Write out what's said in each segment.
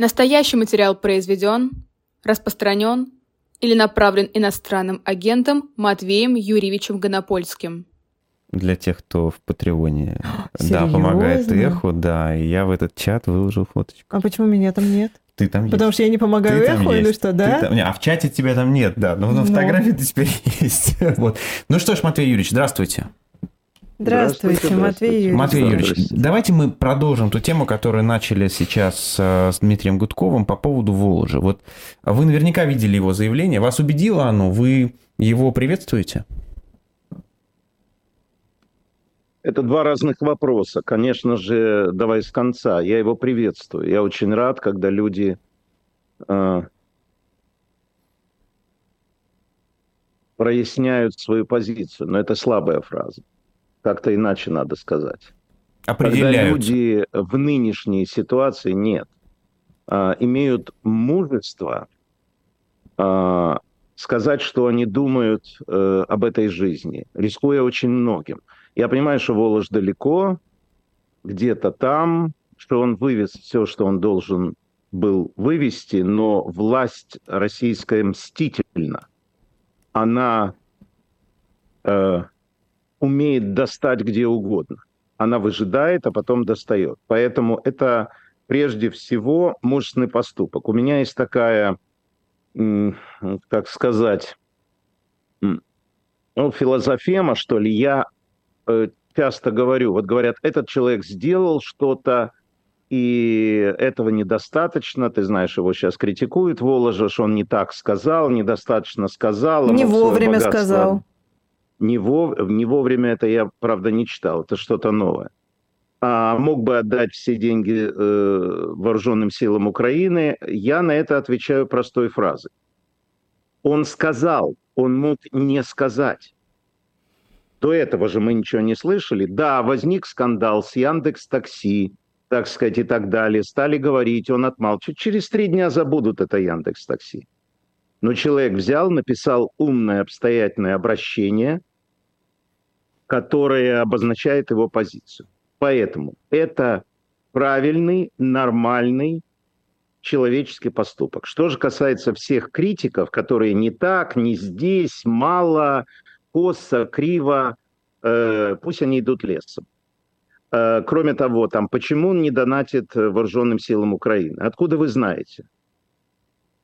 Настоящий материал произведен, распространен или направлен иностранным агентом Матвеем Юрьевичем Гонопольским. Для тех, кто в Патреоне да, помогает эху, да, и я в этот чат выложил фоточку. А почему меня там нет? Ты там есть. Потому что я не помогаю Ты там эху или что, да? Ты там- не, А в чате тебя там нет, да. Но на Ну. фотографии ты теперь есть. Вот. Ну что ж, Матвей Юрьевич, здравствуйте. Здравствуйте, Здравствуйте, Матвей. Юрьевич. Матвей Юрьевич, давайте мы продолжим ту тему, которую начали сейчас э, с Дмитрием Гудковым по поводу Воложи. Вот вы наверняка видели его заявление. Вас убедило оно? Вы его приветствуете? Это два разных вопроса. Конечно же, давай с конца. Я его приветствую. Я очень рад, когда люди э, проясняют свою позицию. Но это слабая фраза. Как-то иначе надо сказать. Когда Определяют. люди в нынешней ситуации нет, а, имеют мужество а, сказать, что они думают э, об этой жизни, рискуя очень многим. Я понимаю, что Волож далеко, где-то там, что он вывез все, что он должен был вывести, но власть российская мстительна. Она э, умеет достать где угодно. Она выжидает, а потом достает. Поэтому это прежде всего мужественный поступок. У меня есть такая, как сказать, ну, философема, что ли. Я э, часто говорю, вот говорят, этот человек сделал что-то, и этого недостаточно. Ты знаешь, его сейчас критикуют Воложа, что он не так сказал, недостаточно сказал. Не вовремя сказал. Не, вов- не вовремя это я, правда, не читал. Это что-то новое. А мог бы отдать все деньги э, вооруженным силам Украины. Я на это отвечаю простой фразой. Он сказал, он мог не сказать. До этого же мы ничего не слышали. Да, возник скандал с Яндекс Такси, так сказать, и так далее. Стали говорить, он отмалчивает. Через три дня забудут это Яндекс Такси. Но человек взял, написал умное, обстоятельное обращение, которое обозначает его позицию. Поэтому это правильный, нормальный человеческий поступок. Что же касается всех критиков, которые не так, не здесь, мало, косо, криво, э, пусть они идут лесом. Э, кроме того, там, почему он не донатит вооруженным силам Украины? Откуда вы знаете?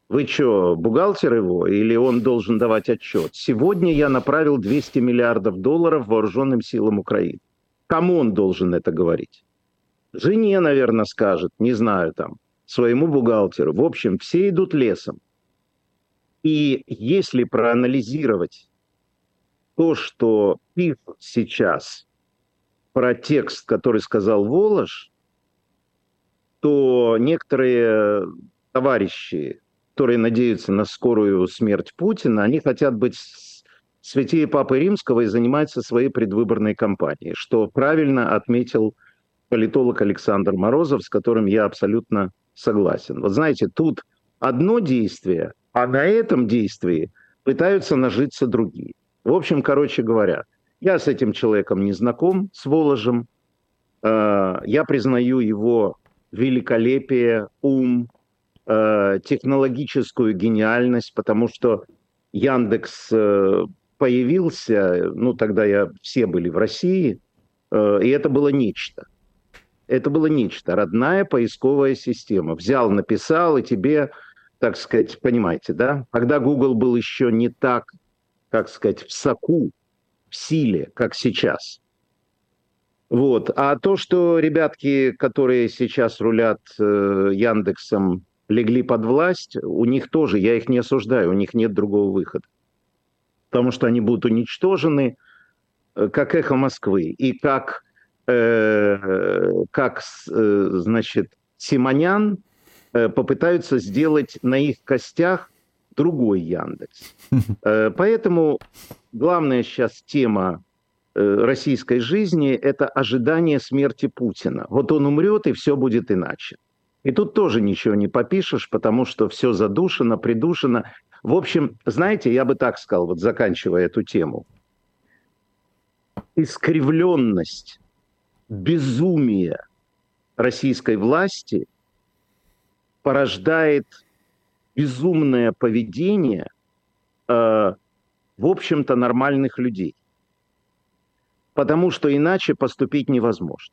Вы что, бухгалтер его, или он должен давать отчет? Сегодня я направил 200 миллиардов долларов вооруженным силам Украины. Кому он должен это говорить? Жене, наверное, скажет, не знаю, там, своему бухгалтеру. В общем, все идут лесом. И если проанализировать то, что пишут сейчас про текст, который сказал Волош, то некоторые товарищи, которые надеются на скорую смерть Путина, они хотят быть святее Папы Римского и заниматься своей предвыборной кампанией, что правильно отметил политолог Александр Морозов, с которым я абсолютно согласен. Вот знаете, тут одно действие, а на этом действии пытаются нажиться другие. В общем, короче говоря, я с этим человеком не знаком, с Воложем. Э, Я признаю его великолепие, ум, э, технологическую гениальность, потому что Яндекс э, появился, ну тогда я, все были в России, э, и это было нечто. Это было нечто, родная поисковая система. Взял, написал, и тебе, так сказать, понимаете, да? Когда Google был еще не так, как сказать, в соку, в силе, как сейчас. Вот. А то, что ребятки, которые сейчас рулят э, Яндексом, легли под власть, у них тоже, я их не осуждаю, у них нет другого выхода. Потому что они будут уничтожены, э, как эхо Москвы. И как, э, как э, значит, Симонян э, попытаются сделать на их костях другой Яндекс. Э, Поэтому главная сейчас тема э, российской жизни – это ожидание смерти Путина. Вот он умрет, и все будет иначе. И тут тоже ничего не попишешь, потому что все задушено, придушено. В общем, знаете, я бы так сказал, вот заканчивая эту тему. Искривленность, безумие российской власти порождает безумное поведение, э, в общем-то, нормальных людей. Потому что иначе поступить невозможно.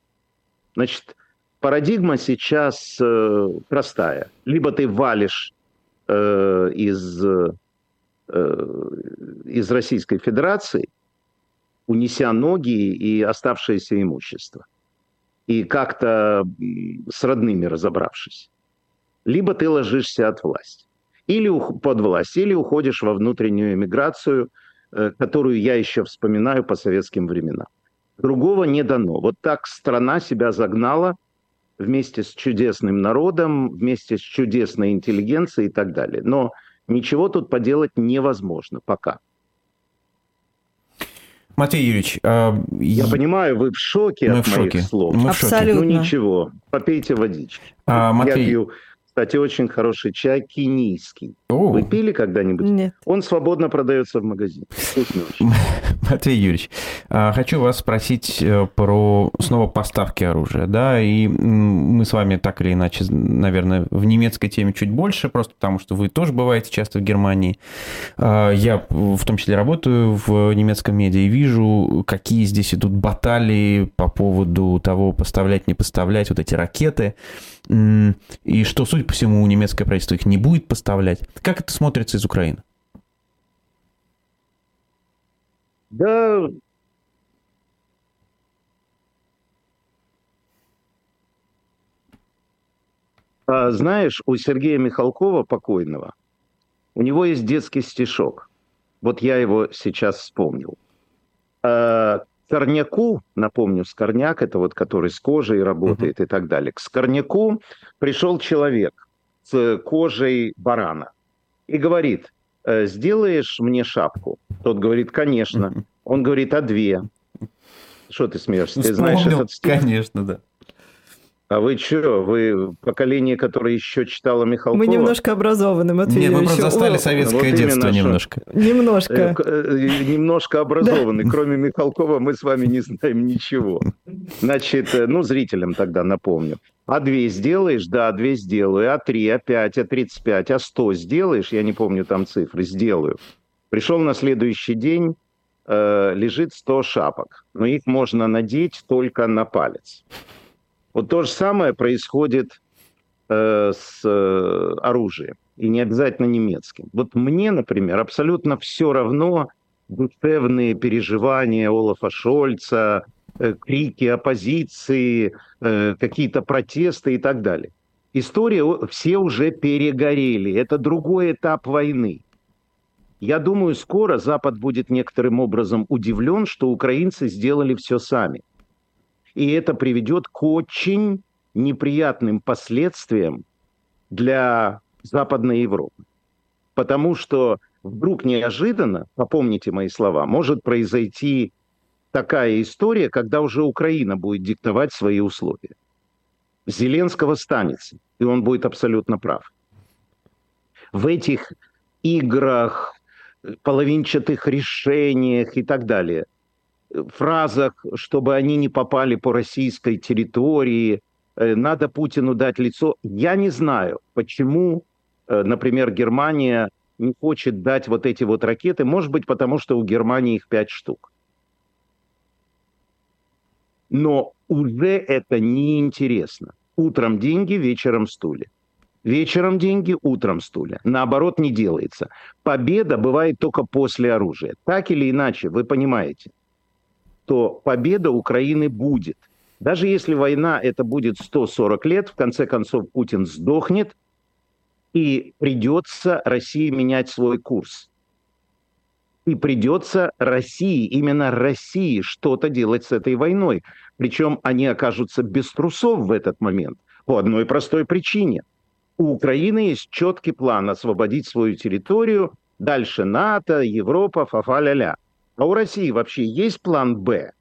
Значит, парадигма сейчас э, простая. Либо ты валишь э, из, э, из Российской Федерации, унеся ноги и оставшееся имущество. И как-то с родными разобравшись. Либо ты ложишься от власти. Или под власть, или уходишь во внутреннюю эмиграцию, э, которую я еще вспоминаю по советским временам. Другого не дано. Вот так страна себя загнала вместе с чудесным народом, вместе с чудесной интеллигенцией и так далее. Но ничего тут поделать невозможно пока. Матвей Юрьевич, а, я понимаю, вы в шоке мы от в моих шоке. слов. Мы Абсолютно. в шоке. Ну ничего, попейте водички. А, Матвей... Я пью, кстати, очень хороший чай кенийский. О, Вы пили когда-нибудь? Нет. Он свободно продается в магазине. Вкусный очень. Матвей Юрьевич, а, хочу вас спросить э, про снова поставки оружия, да, и мы с вами так или иначе, наверное, в немецкой теме чуть больше, просто потому что вы тоже бываете часто в Германии. А, Я в том числе работаю в немецком медиа и вижу, какие здесь идут баталии по поводу того, поставлять, не поставлять вот эти ракеты, и что, судя по всему, немецкое правительство их не будет поставлять. Как это смотрится из Украины? Да, а, знаешь, у Сергея Михалкова, покойного, у него есть детский стишок. Вот я его сейчас вспомнил. Скорняку, напомню, Скорняк, это вот который с кожей работает и так далее. К Скорняку пришел человек с кожей барана и говорит, «Э, сделаешь мне шапку? Тот говорит, конечно. Он говорит, а две? Что ты смеешься? Ты знаешь этот стих? Конечно, да. А вы что, вы поколение, которое еще читало Михалкова? Мы немножко образованы, Матвей Нет, мы просто застали советское вот детство немножко. Э, Немножко. к- э, немножко образованы. Кроме Михалкова мы с вами не знаем ничего. Значит, э, ну, зрителям тогда напомню. А две сделаешь? Да, две сделаю. А три, а пять, а тридцать пять, а сто сделаешь? Я не помню там цифры. Сделаю. Пришел на следующий день, э, лежит 100 шапок. Но их можно надеть только на палец. Вот то же самое происходит э, с э, оружием. И не обязательно немецким. Вот мне, например, абсолютно все равно душевные переживания Олафа Шольца, э, крики оппозиции, э, какие-то протесты и так далее. История, все уже перегорели. Это другой этап войны. Я думаю, скоро Запад будет некоторым образом удивлен, что украинцы сделали все сами. И это приведет к очень неприятным последствиям для Западной Европы. Потому что вдруг неожиданно, попомните мои слова, может произойти такая история, когда уже Украина будет диктовать свои условия. Зеленского станется, и он будет абсолютно прав. В этих играх, половинчатых решениях и так далее, фразах, чтобы они не попали по российской территории, э, надо Путину дать лицо. Я не знаю, почему, э, например, Германия не хочет дать вот эти вот ракеты. Может быть, потому что у Германии их пять штук. Но уже это неинтересно. Утром деньги, вечером стулья. Вечером деньги, утром стулья. Наоборот, не делается. Победа бывает только после оружия. Так или иначе, вы понимаете, то победа Украины будет. Даже если война это будет 140 лет, в конце концов Путин сдохнет, и придется России менять свой курс. И придется России, именно России, что-то делать с этой войной. Причем они окажутся без трусов в этот момент. По одной простой причине. У Украины есть четкий план освободить свою территорию, дальше НАТО, Европа, фа-фа-ля-ля. А у России вообще есть план «Б»?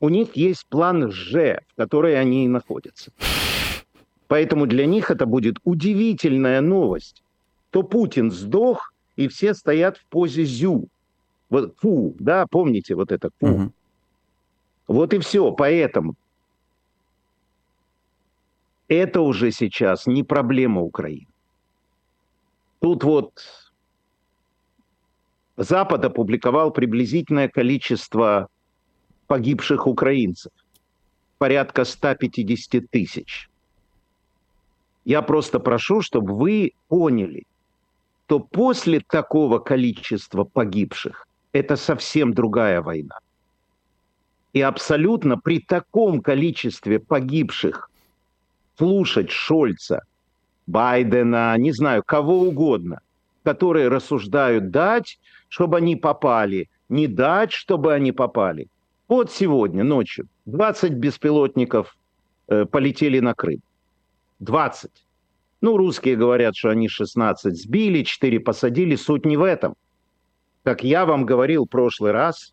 У них есть план «Ж», в которой они и находятся. Поэтому для них это будет удивительная новость. То Путин сдох, и все стоят в позе зю. Вот фу, да, помните вот это фу. Мгм. Вот и все. Поэтому это уже сейчас не проблема Украины. Тут вот Запад опубликовал приблизительное количество погибших украинцев. Порядка 150 тысяч. Я просто прошу, чтобы вы поняли, что после такого количества погибших это совсем другая война. И абсолютно при таком количестве погибших слушать Шольца, Байдена, не знаю, кого угодно, которые рассуждают дать, чтобы они попали, не дать, чтобы они попали. Вот сегодня ночью 20 беспилотников э, полетели на Крым. 20. Ну, русские говорят, что они 16 сбили, 4 посадили. Суть не в этом. Как я вам говорил в прошлый раз,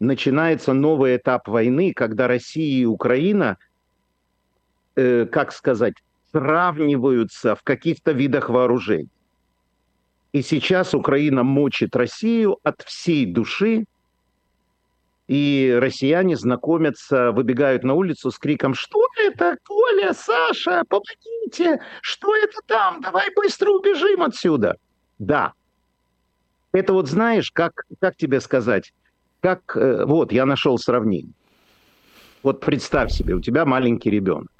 начинается новый этап войны, когда Россия и Украина, э, как сказать, сравниваются в каких-то видах вооружений. И сейчас Украина мочит Россию от всей души, и россияне знакомятся, выбегают на улицу с криком «Что это? Коля, Саша, помогите! Что это там? Давай быстро убежим отсюда!» Да, это вот знаешь, как, как тебе сказать, как, э, вот, я нашел сравнение. Вот представь себе, у тебя маленький ребенок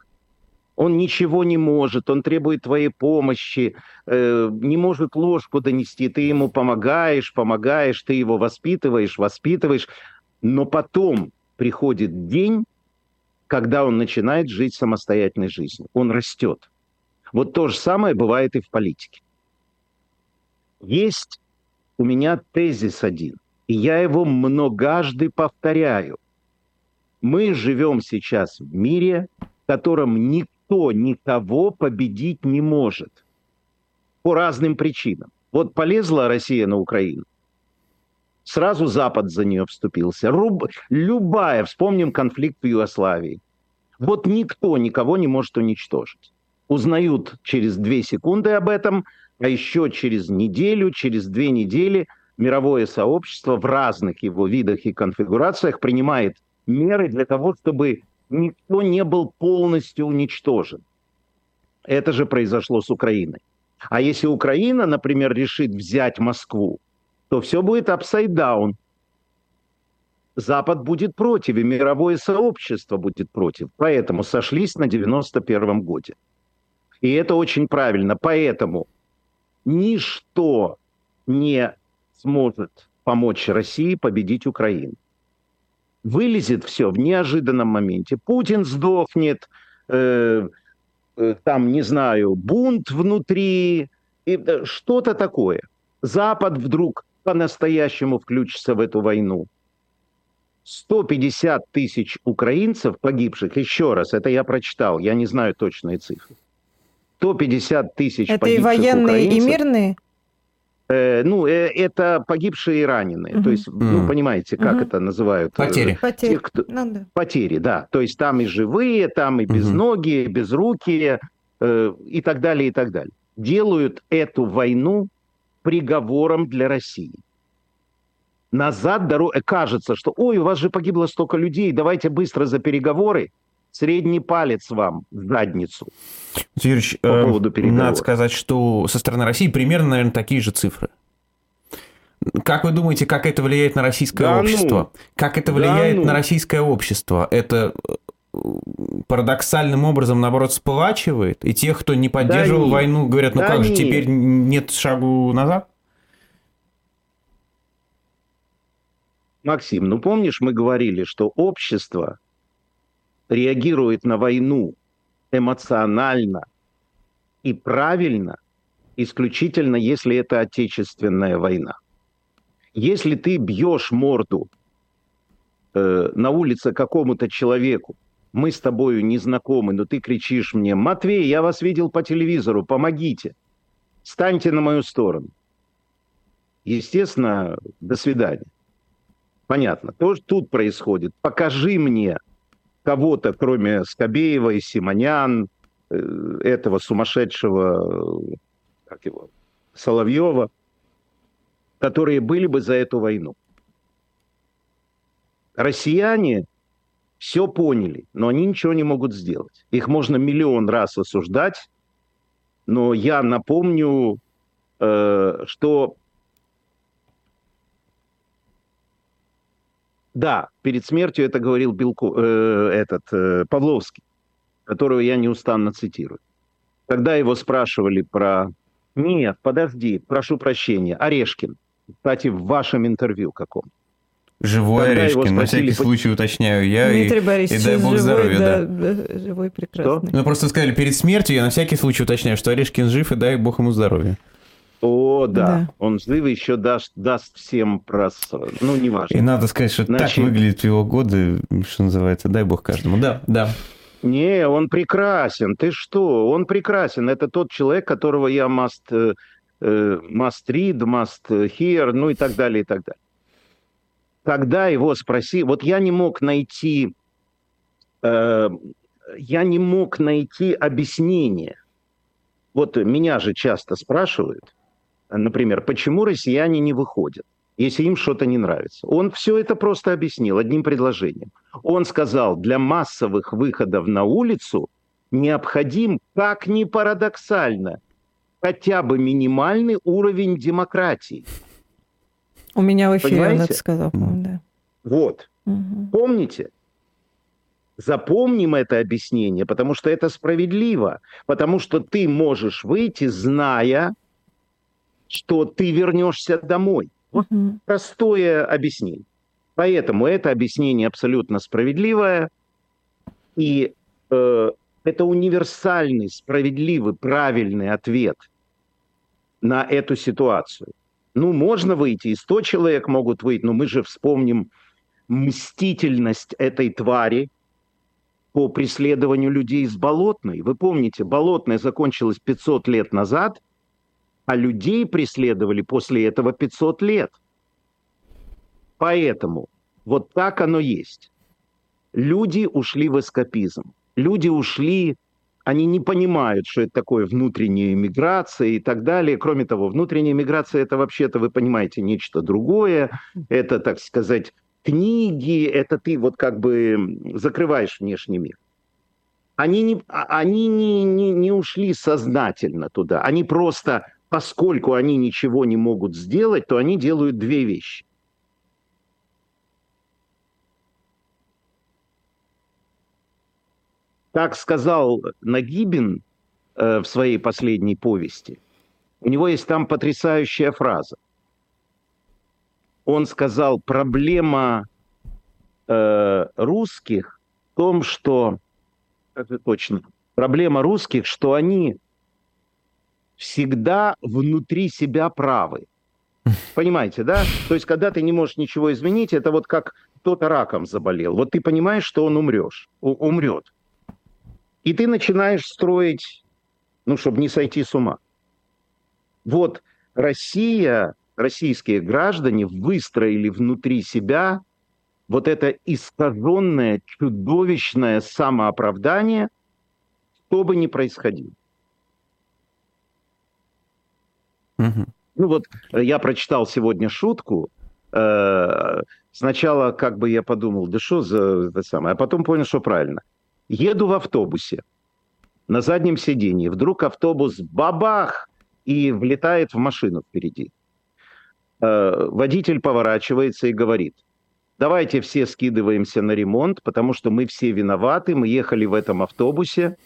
он ничего не может, он требует твоей помощи, э, не может ложку донести, ты ему помогаешь, помогаешь, ты его воспитываешь, воспитываешь, но потом приходит день, когда он начинает жить самостоятельной жизнью, он растет. Вот то же самое бывает и в политике. Есть у меня тезис один, и я его многожды повторяю. Мы живем сейчас в мире, в котором никто никто никого победить не может. По разным причинам. Вот полезла Россия на Украину. Сразу Запад за нее вступился. Руб... Любая, вспомним конфликт в Югославии. Вот никто никого не может уничтожить. Узнают через две секунды об этом, а еще через неделю, через две недели мировое сообщество в разных его видах и конфигурациях принимает меры для того, чтобы никто не был полностью уничтожен. Это же произошло с Украиной. А если Украина, например, решит взять Москву, то все будет upside down. Запад будет против, и мировое сообщество будет против. Поэтому сошлись на 91 годе. И это очень правильно. Поэтому ничто не сможет помочь России победить Украину вылезет все в неожиданном моменте. Путин сдохнет, э, э, там, не знаю, бунт внутри, э, что-то такое. Запад вдруг по-настоящему включится в эту войну. 150 тысяч украинцев погибших, еще раз, это я прочитал, я не знаю точные цифры. 150 тысяч это погибших Это и военные, украинцев. и мирные? Э, ну, э, это погибшие и раненые. Угу. То есть, угу. ну, понимаете, как угу. это называют? Потери. Э, Потери. Тех, кто... ну, да. Потери, да. То есть там и живые, там и безногие, угу. безрукие э, и так далее, и так далее. Делают эту войну приговором для России. Назад дорога... Кажется, что, ой, у вас же погибло столько людей, давайте быстро за переговоры средний палец вам в задницу. Юрьевич, по э, поводу переговоров. надо сказать, что со стороны России примерно, наверное, такие же цифры. Как вы думаете, как это влияет на российское да общество? Ну, как это влияет да ну. на российское общество? Это э, парадоксальным образом, наоборот, сплачивает? И тех, кто не поддерживал да войну, говорят, ну да как нет. же, теперь нет шагу назад? Максим, ну помнишь, мы говорили, что общество реагирует на войну эмоционально и правильно, исключительно если это отечественная война. Если ты бьешь морду э, на улице какому-то человеку, мы с тобою не знакомы, но ты кричишь мне, Матвей, я вас видел по телевизору, помогите, станьте на мою сторону. Естественно, до свидания. Понятно. То, что тут происходит. Покажи мне кого-то, кроме Скобеева и Симонян, э, этого сумасшедшего, как его, Соловьева, которые были бы за эту войну. Россияне все поняли, но они ничего не могут сделать. Их можно миллион раз осуждать, но я напомню, э, что да, перед смертью это говорил Белко, э, этот э, Павловский, которого я неустанно цитирую. Когда его спрашивали про... Нет, подожди, прошу прощения, Орешкин. Кстати, в вашем интервью каком? Живой Когда Орешкин, на всякий случай уточняю я. Дмитрий и, Борисович, и дай бог живой, здоровья, да. да. Живой, прекрасный. Ну, просто сказали перед смертью, я на всякий случай уточняю, что Орешкин жив, и дай бог ему здоровья. О, да. да. Он жив и еще даст, даст всем прос... Ну, неважно. И надо сказать, что Значит... так выглядит в его годы, что называется, дай бог каждому. Да, да. Не, он прекрасен. Ты что? Он прекрасен. Это тот человек, которого я must, э, э, must read, must hear, ну и так далее, и так далее. Когда его спроси, вот я не мог найти, э, я не мог найти объяснение. Вот меня же часто спрашивают, например, почему россияне не выходят? если им что-то не нравится. Он все это просто объяснил одним предложением. Он сказал, для массовых выходов на улицу необходим, как ни парадоксально, хотя бы минимальный уровень демократии. У меня в эфире Понимаете? он это сказал, да. Вот. Угу. Помните? Запомним это объяснение, потому что это справедливо. Потому что ты можешь выйти, зная, что ты вернешься домой. Вот простое объяснение. Поэтому это объяснение абсолютно справедливое, и э, это универсальный, справедливый, правильный ответ на эту ситуацию. Ну, можно выйти, и 100 человек могут выйти, но мы же вспомним мстительность этой твари по преследованию людей из Болотной. Вы помните, Болотная закончилась 500 лет назад – а людей преследовали после этого 500 лет. Поэтому вот так оно есть. Люди ушли в эскапизм. Люди ушли, они не понимают, что это такое внутренняя миграция и так далее. Кроме того, внутренняя миграция это вообще-то, вы понимаете, нечто другое. Это, так сказать, книги, это ты вот как бы закрываешь внешний мир. Они не, а, они не, не, не ушли сознательно туда, они просто поскольку они ничего не могут сделать, то они делают две вещи. Как сказал Нагибин э, в своей последней повести, у него есть там потрясающая фраза. Он сказал, проблема э, русских в том, что, это точно, проблема русских, что они всегда внутри себя правы. Понимаете, да? То есть, когда ты не можешь ничего изменить, это вот как кто-то раком заболел. Вот ты понимаешь, что он умрешь, умрет. И ты начинаешь строить, ну, чтобы не сойти с ума. Вот Россия, российские граждане выстроили внутри себя вот это искаженное, чудовищное самооправдание, что бы ни происходило. Ну вот э, я прочитал сегодня шутку. Э, сначала как бы я подумал, да что за это самое, а потом понял, что правильно. Еду в автобусе на заднем сиденье, вдруг автобус бабах и влетает в машину впереди. Э, водитель поворачивается и говорит, давайте все скидываемся на ремонт, потому что мы все виноваты, мы ехали в этом автобусе,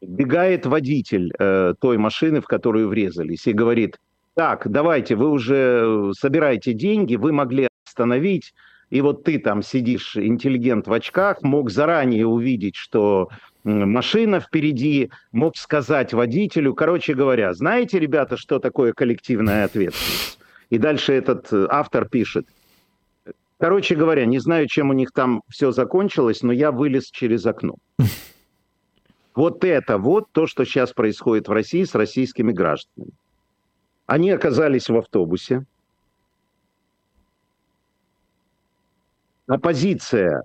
бегает водитель э, той машины, в которую врезались, и говорит, так, давайте, вы уже собираете деньги, вы могли остановить, и вот ты там сидишь, интеллигент в очках, мог заранее увидеть, что машина впереди, мог сказать водителю, короче говоря, знаете, ребята, что такое коллективная ответственность? И дальше этот э, автор пишет, короче говоря, не знаю, чем у них там все закончилось, но я вылез через окно. Вот это вот то, что сейчас происходит в России с российскими гражданами. Они оказались в автобусе. Оппозиция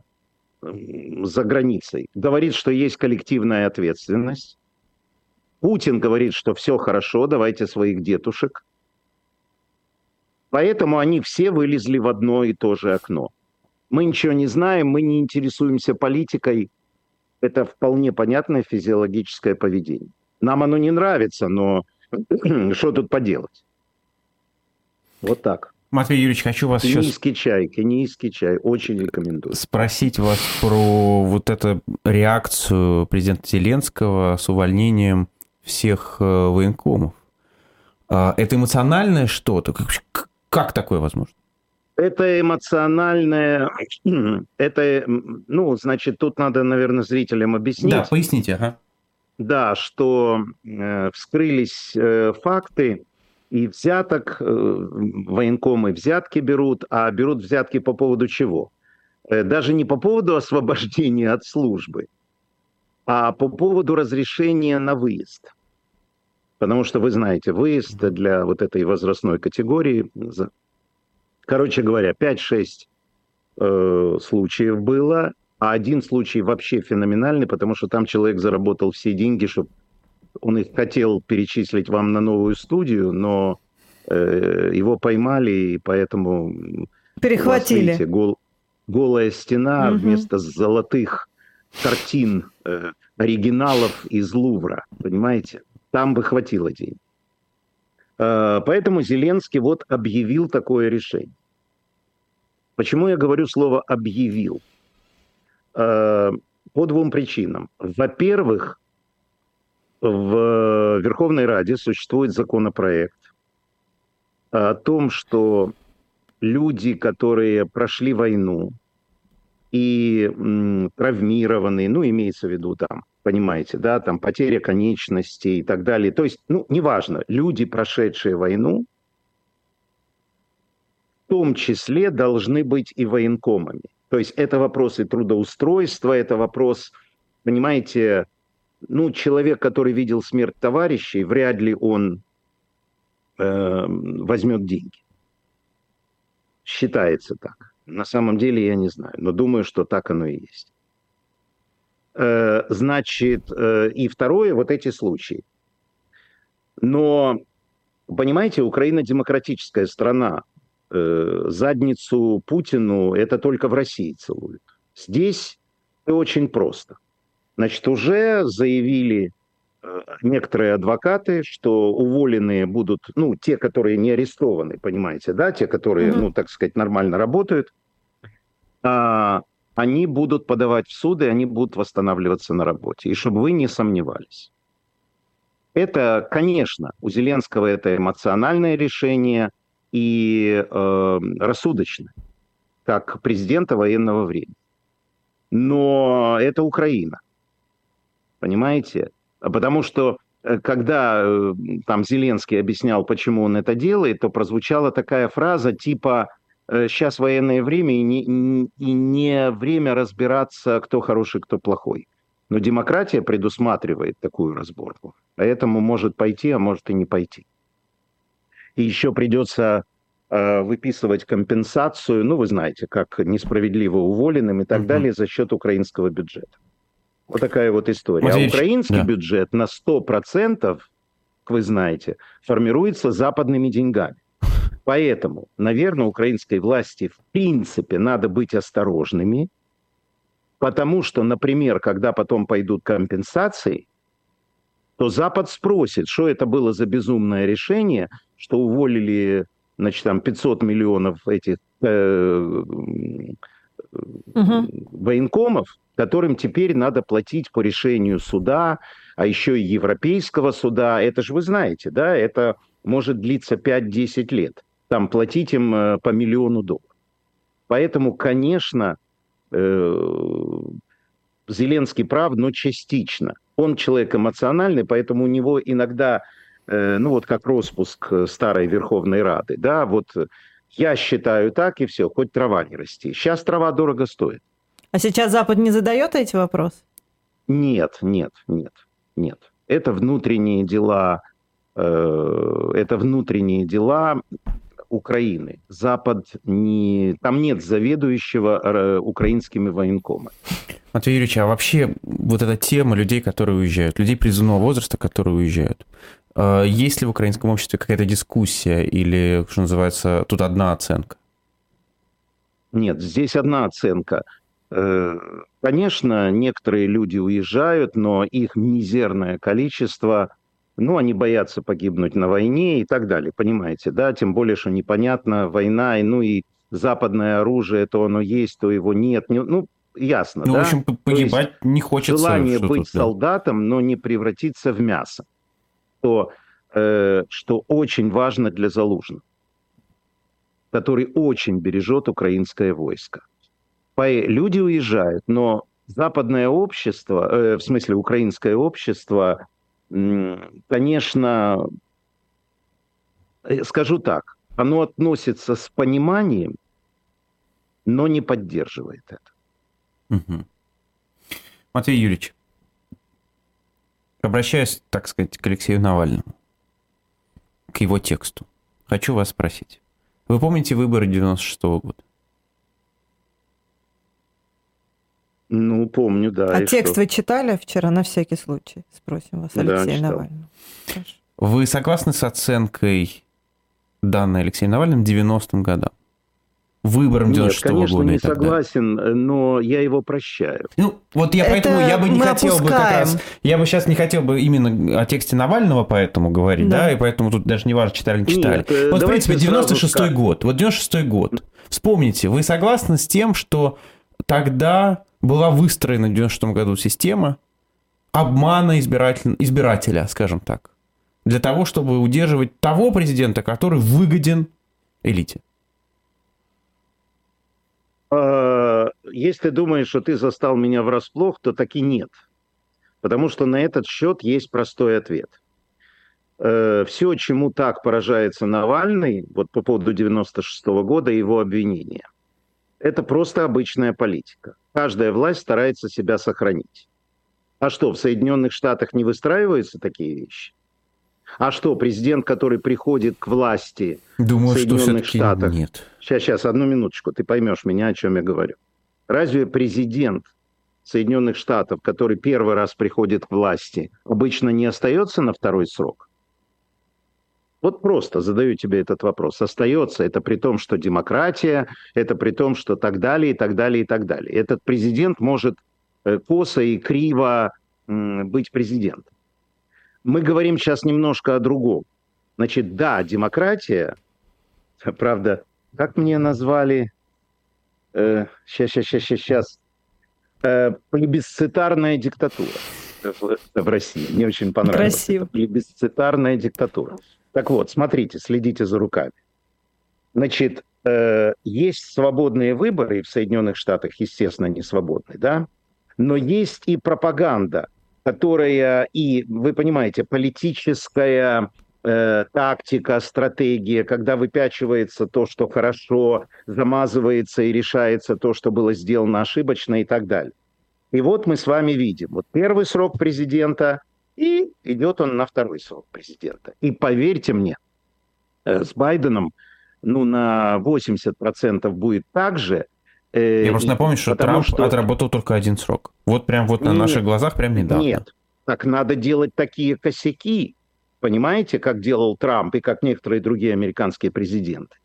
за границей говорит, что есть коллективная ответственность. Путин говорит, что все хорошо, давайте своих детушек. Поэтому они все вылезли в одно и то же окно. Мы ничего не знаем, мы не интересуемся политикой. Это вполне понятное физиологическое поведение. Нам оно не нравится, но что тут поделать? Вот так. Матвей Юрьевич, хочу вас кенийский сейчас... Кенийский чай, кенийский чай, очень рекомендую. Спросить вас про вот эту реакцию президента Зеленского с увольнением всех э, военкомов. А, это эмоциональное что-то? Как, как такое возможно? Это эмоциональное, это, ну, значит, тут надо, наверное, зрителям объяснить. Да, поясните, ага. Да, что э, вскрылись э, факты, и взяток, э, военкомы взятки берут, а берут взятки по поводу чего? Э, даже не по поводу освобождения от службы, а по поводу разрешения на выезд. Потому что вы знаете, выезд для вот этой возрастной категории, короче говоря, 5-6 э, случаев было, а один случай вообще феноменальный, потому что там человек заработал все деньги, чтобы он их хотел перечислить вам на новую студию, но э, его поймали, и поэтому... Перехватили. Вас, видите, гол, голая стена угу. вместо золотых картин э, оригиналов из Лувра, понимаете? Там бы хватило денег. Э, поэтому Зеленский вот объявил такое решение. Почему я говорю слово «объявил»? Э, по двум причинам. Во-первых, в Верховной Раде существует законопроект о том, что люди, которые прошли войну и м, травмированные, ну, имеется в виду там, понимаете, да, там потеря конечностей и так далее. То есть, ну, неважно, люди, прошедшие войну, в том числе должны быть и военкомами. То есть это вопросы трудоустройства, это вопрос, понимаете, ну, человек, который видел смерть товарищей, вряд ли он э, возьмет деньги. Считается так. На самом деле я не знаю, но думаю, что так оно и есть. Э, значит, э, и второе, вот эти случаи. Но, понимаете, Украина демократическая страна. Э, задницу Путину это только в России целуют. Здесь очень просто. Значит, уже заявили некоторые адвокаты, что уволенные будут, ну, те, которые не арестованы, понимаете, да, те, которые, mm-hmm. ну, так сказать, нормально работают, а, они будут подавать в суды, они будут восстанавливаться на работе. И чтобы вы не сомневались. Это, конечно, у Зеленского это эмоциональное решение и э, рассудочное, как президента военного времени. Но это Украина понимаете? Потому что э, когда э, там Зеленский объяснял, почему он это делает, то прозвучала такая фраза типа «сейчас э, военное время и не, и не время разбираться, кто хороший, кто плохой». Но демократия предусматривает такую разборку. Поэтому может пойти, а может и не пойти. И еще придется э, выписывать компенсацию, ну, вы знаете, как несправедливо уволенным и так угу. далее за счет украинского бюджета. Вот такая вот история. Вот а украинский да. бюджет на 100%, как вы знаете, формируется западными деньгами. Поэтому, наверное, украинской власти в принципе надо быть осторожными, потому что, например, когда потом пойдут компенсации, то Запад спросит, что это было за безумное решение, что уволили, значит, там 500 миллионов этих э, угу. военкомов, которым теперь надо платить по решению суда, а еще и Европейского суда. Это же вы знаете, да, это может длиться 5-10 лет. Там платить им э, по миллиону долларов. Поэтому, конечно, э, Зеленский прав, но частично. Он человек эмоциональный, поэтому у него иногда, э, ну вот как распуск старой Верховной Рады, да, вот я считаю так и все, хоть трава не расти. Сейчас трава дорого стоит. А сейчас Запад не задает эти вопросы? Нет, нет, нет, нет. Это внутренние дела, э, это внутренние дела Украины. Запад не, там нет заведующего э, украинскими военкомами. Матвей Юрьевич, а вообще вот эта тема людей, которые уезжают, людей призывного возраста, которые уезжают, э, есть ли в украинском обществе какая-то дискуссия или, что называется, тут одна оценка? Нет, здесь одна оценка. Конечно, некоторые люди уезжают, но их мизерное количество, ну, они боятся погибнуть на войне и так далее, понимаете, да? Тем более, что непонятно, война, и, ну и западное оружие, то оно есть, то его нет. Ну, ясно, ну, да? в общем, погибать не хочется. Желание быть тут, солдатом, но не превратиться в мясо. То, э, что очень важно для Залужного, который очень бережет украинское войско. Люди уезжают, но западное общество, э, в смысле украинское общество, конечно, э, скажу так, оно относится с пониманием, но не поддерживает это. Угу. Матвей Юрьевич, обращаясь, так сказать, к Алексею Навальному, к его тексту, хочу вас спросить. Вы помните выборы 96 -го года? Ну, помню, да. А текст что? вы читали вчера, на всякий случай? Спросим вас, Алексей да, Навальный. Вы согласны с оценкой данной Алексеем Навальным 90-м годам? выбором 96 -го конечно, года. не согласен, но я его прощаю. Ну, вот я Это поэтому я бы не хотел опускаем. бы как раз, я бы сейчас не хотел бы именно о тексте Навального поэтому говорить, да, да и поэтому тут даже не важно, читали, не читали. Нет, э, вот, в принципе, 96 год, вот 96 год. Вспомните, вы согласны с тем, что тогда была выстроена в 96 году система обмана избиратель, избирателя, скажем так, для того, чтобы удерживать того президента, который выгоден элите? А, если думаешь, что ты застал меня врасплох, то таки нет. Потому что на этот счет есть простой ответ. Э, Все, чему так поражается Навальный, вот по поводу 96 -го года и его обвинения, это просто обычная политика. Каждая власть старается себя сохранить. А что, в Соединенных Штатах не выстраиваются такие вещи? А что, президент, который приходит к власти Думаю, в Соединенных что Штатах... нет. Сейчас, сейчас, одну минуточку, ты поймешь меня, о чем я говорю. Разве президент Соединенных Штатов, который первый раз приходит к власти, обычно не остается на второй срок? Вот просто задаю тебе этот вопрос. Остается это при том, что демократия, это при том, что так далее, и так далее, и так далее. Этот президент может э, косо и криво быть президентом. Мы говорим сейчас немножко о другом. Значит, да, демократия, правда, как мне назвали, сейчас, сейчас, сейчас, сейчас, э, плебисцитарная диктатура в, в России. Мне очень понравилось. Красиво. Плебисцитарная диктатура. Так вот, смотрите, следите за руками. Значит, э, есть свободные выборы в Соединенных Штатах, естественно, не свободные, да, но есть и пропаганда, которая и, вы понимаете, политическая э, тактика, стратегия, когда выпячивается то, что хорошо, замазывается и решается то, что было сделано ошибочно и так далее. И вот мы с вами видим, вот первый срок президента, и идет он на второй срок президента. И поверьте мне, э, с Байденом ну, на 80% будет так же, я просто напомню, что Трамп что... отработал только один срок. Вот прям вот на нет, наших глазах прям недавно. Нет, так надо делать такие косяки, понимаете, как делал Трамп и как некоторые другие американские президенты.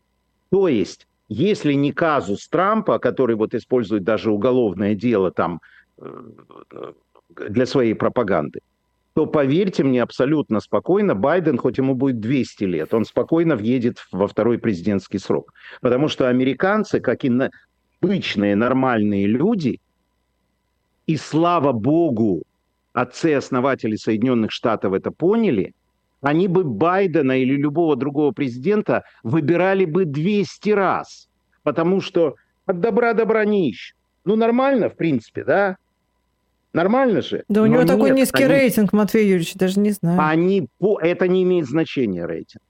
То есть, если не казус Трампа, который вот использует даже уголовное дело там э, для своей пропаганды, то поверьте мне абсолютно спокойно, Байден, хоть ему будет 200 лет, он спокойно въедет во второй президентский срок. Потому что американцы, как и обычные нормальные люди, и слава богу, отцы-основатели Соединенных Штатов это поняли, они бы Байдена или любого другого президента выбирали бы 200 раз, потому что от добра добра не. Ну, нормально, в принципе, да? Нормально же. Да у него нет, такой низкий они, рейтинг, Матвей Юрьевич, даже не знаю. Они, это не имеет значения, рейтинг.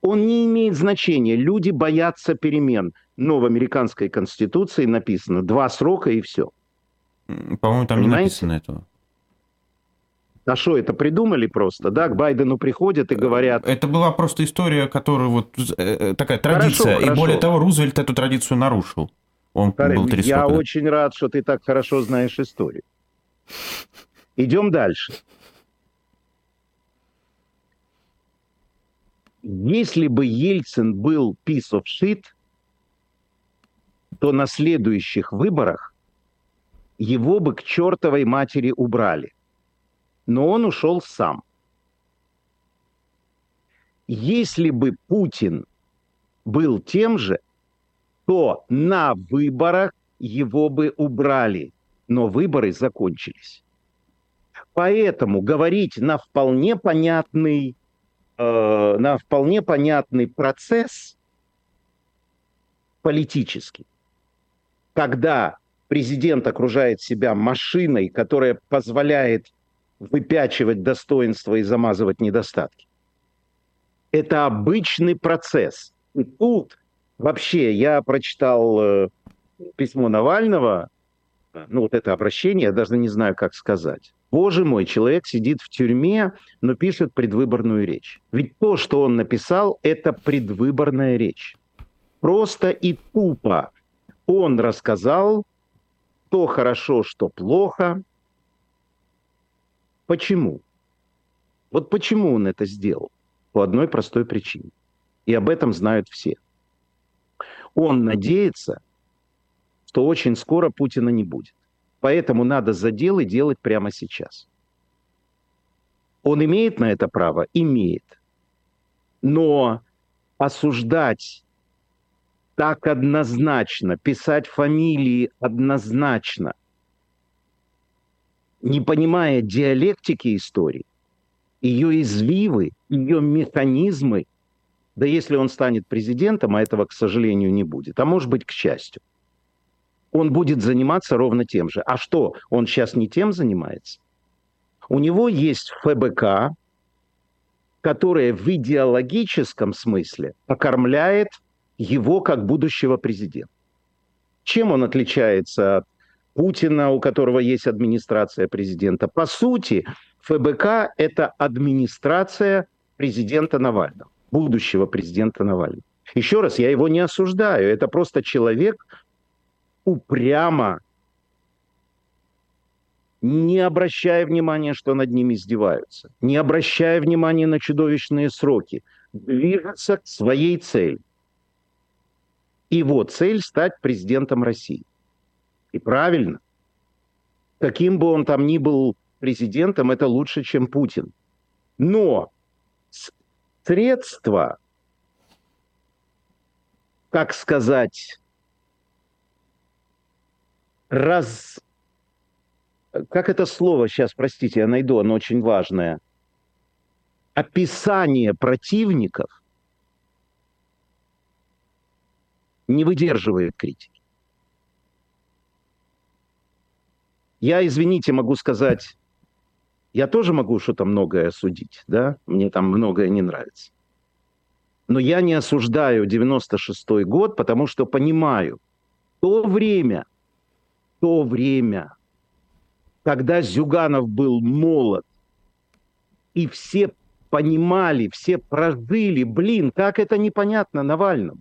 Он не имеет значения. Люди боятся перемен но в американской конституции написано два срока и все. По-моему, там Понимаете? не написано этого. А что, это придумали просто, да? К Байдену приходят и говорят... Это была просто история, которая вот э, э, такая традиция. Хорошо, и хорошо. более того, Рузвельт эту традицию нарушил. Он Карин, был Я очень рад, что ты так хорошо знаешь историю. Идем дальше. Если бы Ельцин был piece of shit – то на следующих выборах его бы к чертовой матери убрали. Но он ушел сам. Если бы Путин был тем же, то на выборах его бы убрали, но выборы закончились. Поэтому говорить на вполне понятный, э, на вполне понятный процесс политический, когда президент окружает себя машиной, которая позволяет выпячивать достоинства и замазывать недостатки. Это обычный процесс. И тут вообще я прочитал э, письмо Навального, ну вот это обращение, я даже не знаю, как сказать. Боже мой, человек сидит в тюрьме, но пишет предвыборную речь. Ведь то, что он написал, это предвыборная речь. Просто и тупо он рассказал, что хорошо, что плохо. Почему? Вот почему он это сделал? По одной простой причине. И об этом знают все. Он надеется, что очень скоро Путина не будет. Поэтому надо заделы делать прямо сейчас. Он имеет на это право? Имеет. Но осуждать так однозначно, писать фамилии однозначно, не понимая диалектики истории, ее извивы, ее механизмы, да если он станет президентом, а этого, к сожалению, не будет, а может быть, к счастью, он будет заниматься ровно тем же. А что, он сейчас не тем занимается? У него есть ФБК, которая в идеологическом смысле покормляет его как будущего президента. Чем он отличается от Путина, у которого есть администрация президента? По сути, ФБК – это администрация президента Навального, будущего президента Навального. Еще раз, я его не осуждаю. Это просто человек, упрямо, не обращая внимания, что над ним издеваются, не обращая внимания на чудовищные сроки, движется к своей цели. Его цель – стать президентом России. И правильно. Каким бы он там ни был президентом, это лучше, чем Путин. Но средства, как сказать, раз... Как это слово сейчас, простите, я найду, оно очень важное. Описание противников не выдерживает критики. Я, извините, могу сказать, я тоже могу что-то многое осудить, да, мне там многое не нравится. Но я не осуждаю 96-й год, потому что понимаю, то время – то время, когда Зюганов был молод, и все понимали, все прожили, блин, как это непонятно Навальному.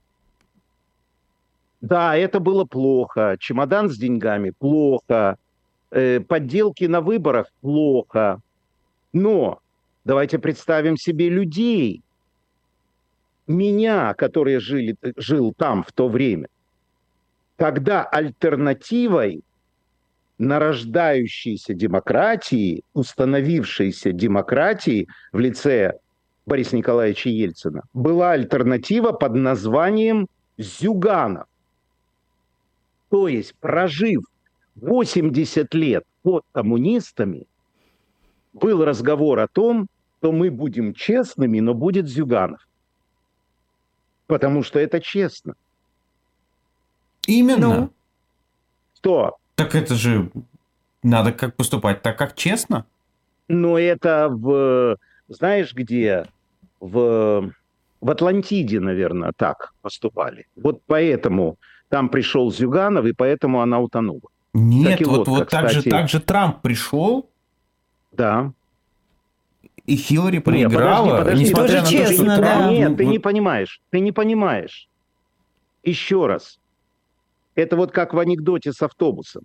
Да, это было плохо, чемодан с деньгами плохо, э, подделки на выборах плохо. Но давайте представим себе людей, меня, которые жили, жил там в то время, когда альтернативой нарождающейся демократии, установившейся демократии в лице Бориса Николаевича Ельцина, была альтернатива под названием Зюганов. То есть, прожив 80 лет под коммунистами, был разговор о том, что мы будем честными, но будет Зюганов. Потому что это честно. Именно. Ну, что? Так это же надо как поступать так, как честно. Но это в, знаешь где, в, в Атлантиде, наверное, так поступали. Вот поэтому там пришел Зюганов, и поэтому она утонула. Нет, вот, вот, вот так, же, так же Трамп пришел. Да. И Хиллари проиграла, Нет, подожди, подожди, несмотря подожди, на то, что честно, Трамп... да. Нет, ты не понимаешь, ты не понимаешь. Еще раз. Это вот как в анекдоте с автобусом.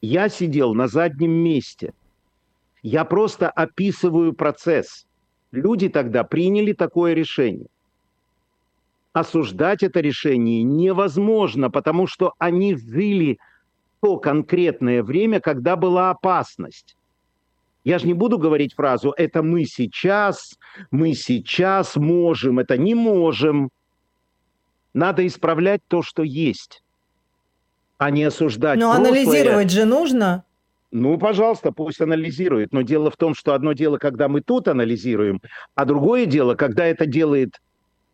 Я сидел на заднем месте. Я просто описываю процесс. Люди тогда приняли такое решение. осуждать это решение невозможно, потому что они жили то конкретное время, когда была опасность. Я же не буду говорить фразу «это мы сейчас, мы сейчас можем», это не можем. Надо исправлять то, что есть, а не осуждать Но прошлое. анализировать же нужно. Ну, пожалуйста, пусть анализирует. Но дело в том, что одно дело, когда мы тут анализируем, а другое дело, когда это делает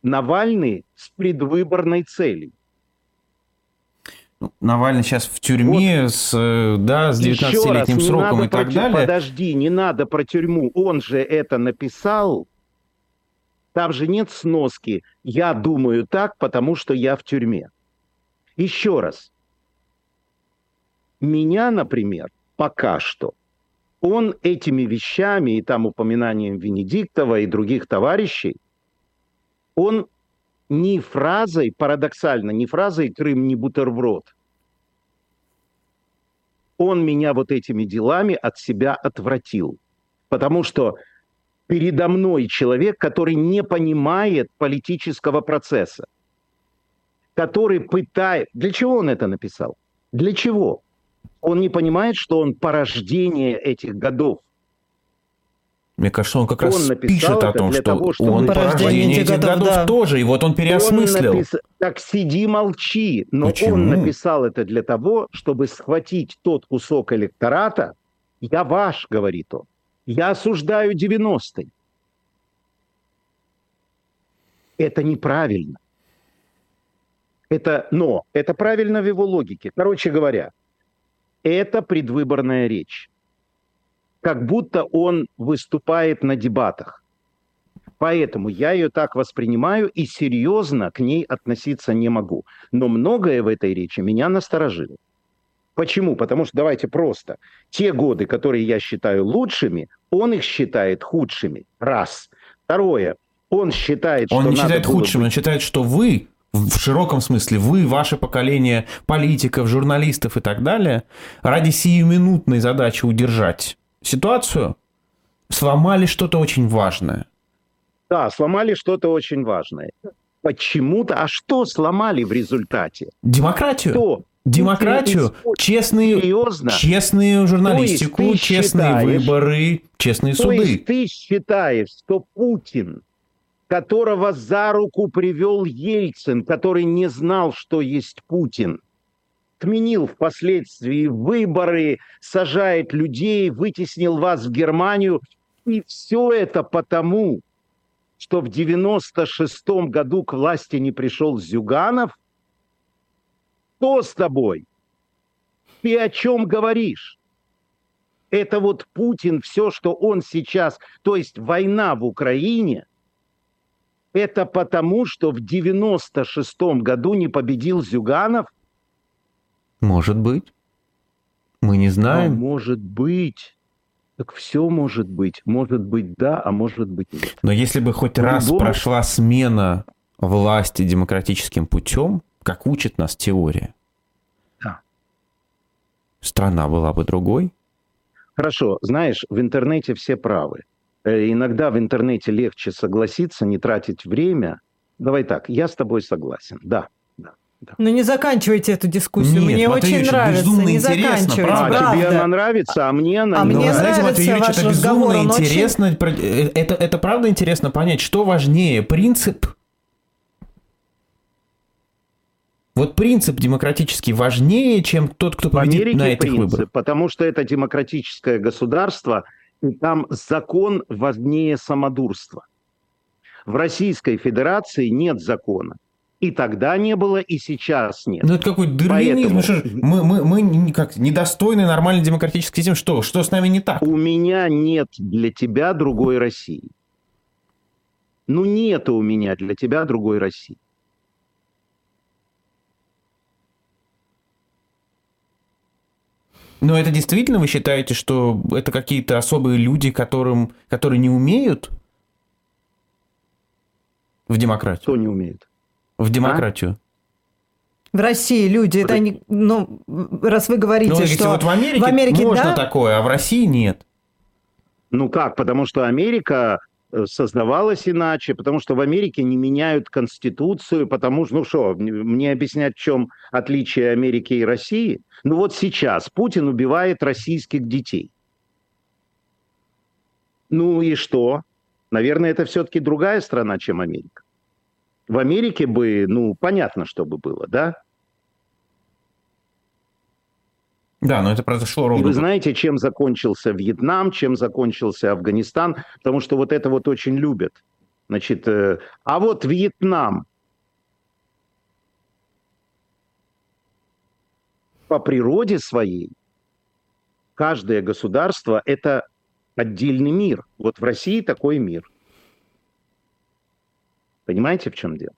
Навальный с предвыборной целью. Ну, Навальный сейчас в тюрьме вот. с, э, да, с 19-летним сроком и так про, далее. Подожди, не надо про тюрьму. Он же это написал. Там же нет сноски. Я думаю так, потому что я в тюрьме. Еще раз. Меня, например, пока что, он этими вещами и там упоминанием Венедиктова и других товарищей, он не фразой, парадоксально, не фразой «Крым не бутерброд», он меня вот этими делами от себя отвратил. Потому что передо мной человек, который не понимает политического процесса, который пытает... Для чего он это написал? Для чего? Он не понимает, что он порождение этих годов. Мне кажется, он как он раз пишет о том, что того, он порождение этих годов, годов да. тоже, и вот он переосмыслил. Он напис... Так сиди, молчи. Но Почему? он написал это для того, чтобы схватить тот кусок электората. Я ваш, говорит он. Я осуждаю 90-й. Это неправильно. Это, но это правильно в его логике. Короче говоря, это предвыборная речь как будто он выступает на дебатах. Поэтому я ее так воспринимаю и серьезно к ней относиться не могу. Но многое в этой речи меня насторожило. Почему? Потому что давайте просто. Те годы, которые я считаю лучшими, он их считает худшими. Раз. Второе. Он считает, он что не считает худшим, быть... он считает, что вы в широком смысле, вы, ваше поколение политиков, журналистов и так далее, ради сиюминутной задачи удержать ситуацию, сломали что-то очень важное. Да, сломали что-то очень важное. Почему-то. А что сломали в результате? Демократию. Что? Демократию, честные, Серьезно? честную журналистику, честные считаешь, выборы, честные то суды. Есть ты считаешь, что Путин, которого за руку привел Ельцин, который не знал, что есть Путин, отменил впоследствии выборы, сажает людей, вытеснил вас в Германию. И все это потому, что в 96-м году к власти не пришел Зюганов? Кто с тобой? Ты о чем говоришь? Это вот Путин, все, что он сейчас, то есть война в Украине, это потому, что в 96-м году не победил Зюганов – может быть. Мы не знаем. А может быть. Так все может быть. Может быть да, а может быть нет. Но если бы хоть раз любому... прошла смена власти демократическим путем, как учит нас теория, да. страна была бы другой. Хорошо, знаешь, в интернете все правы. Э, иногда в интернете легче согласиться, не тратить время. Давай так, я с тобой согласен, да. Да. Ну не заканчивайте эту дискуссию. Нет, мне Матвей очень нравится. Не заканчивайте. А, тебе она нравится, а мне она а не мне нравится. Матвей Юрьевич, это безумно разговор, интересно. Очень... Э, это, это правда интересно понять, что важнее, принцип Вот принцип демократический важнее, чем тот, кто победит на этих принцип, выборах. Потому что это демократическое государство, и там закон важнее самодурства. В Российской Федерации нет закона. И тогда не было, и сейчас нет. Ну, это какой дарвинизм. Поэтому... Мы, мы, мы как, недостойны нормальной демократической системы. Что? Что с нами не так? У меня нет для тебя другой России. Ну, нет у меня для тебя другой России. Но это действительно вы считаете, что это какие-то особые люди, которым, которые не умеют в демократию? Кто не умеет? в демократию? В России люди, это они, ну, раз вы говорите, ну, что вот в Америке, в Америке можно да? такое, а в России нет. Ну как? Потому что Америка э, создавалось иначе, потому что в Америке не меняют конституцию, потому что, ну что, мне объяснять, в чем отличие Америки и России? Ну вот сейчас Путин убивает российских детей. Ну и что? Наверное, это все-таки другая страна, чем Америка. В Америке бы, ну, понятно, что бы было, да? Да, но это произошло ровно. И вы знаете, чем закончился Вьетнам, чем закончился Афганистан, потому что вот это вот очень любят. Значит, э, а вот Вьетнам по природе своей каждое государство это отдельный мир. Вот в России такой мир. Понимаете, в чем дело?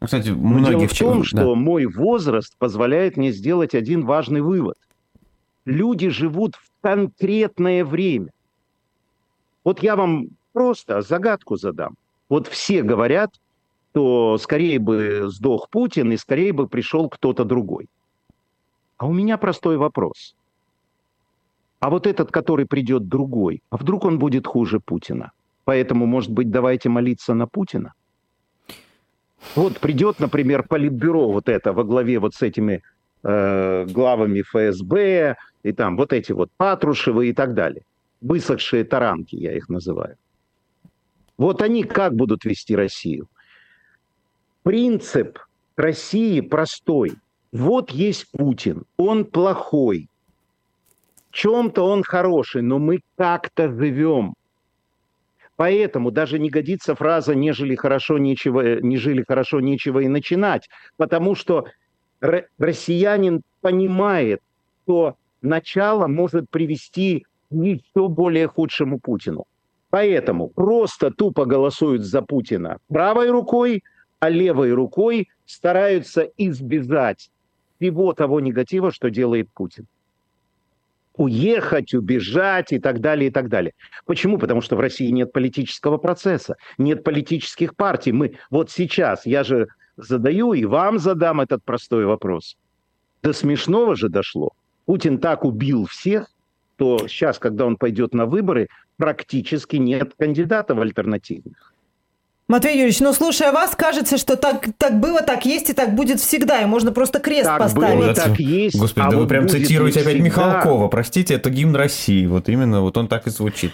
Ну, кстати, многие дело в том, что да. мой возраст позволяет мне сделать один важный вывод. Люди живут в конкретное время. Вот я вам просто загадку задам. Вот все говорят, что скорее бы сдох Путин и скорее бы пришел кто-то другой. А у меня простой вопрос. А вот этот, который придет другой, а вдруг он будет хуже Путина? Поэтому, может быть, давайте молиться на Путина? Вот придет, например, политбюро вот это во главе вот с этими э, главами ФСБ и там вот эти вот Патрушевы и так далее. Высохшие таранки, я их называю. Вот они как будут вести Россию? Принцип России простой. Вот есть Путин, он плохой, чем-то он хороший, но мы как-то живем. Поэтому даже не годится фраза «нежели хорошо, нечего, не жили хорошо, нечего и начинать», потому что россиянин понимает, что начало может привести к еще более худшему Путину. Поэтому просто тупо голосуют за Путина правой рукой, а левой рукой стараются избежать всего того негатива, что делает Путин уехать, убежать и так далее, и так далее. Почему? Потому что в России нет политического процесса, нет политических партий. Мы вот сейчас, я же задаю и вам задам этот простой вопрос. До смешного же дошло. Путин так убил всех, то сейчас, когда он пойдет на выборы, практически нет кандидатов альтернативных. Матвей Юрьевич, ну слушая вас, кажется, что так, так было, так есть и так будет всегда, и можно просто крест так поставить. Было, так есть. Господи, а да вот вы прям цитируете опять всегда. Михалкова. Простите, это гимн России. Вот именно, вот он так и звучит.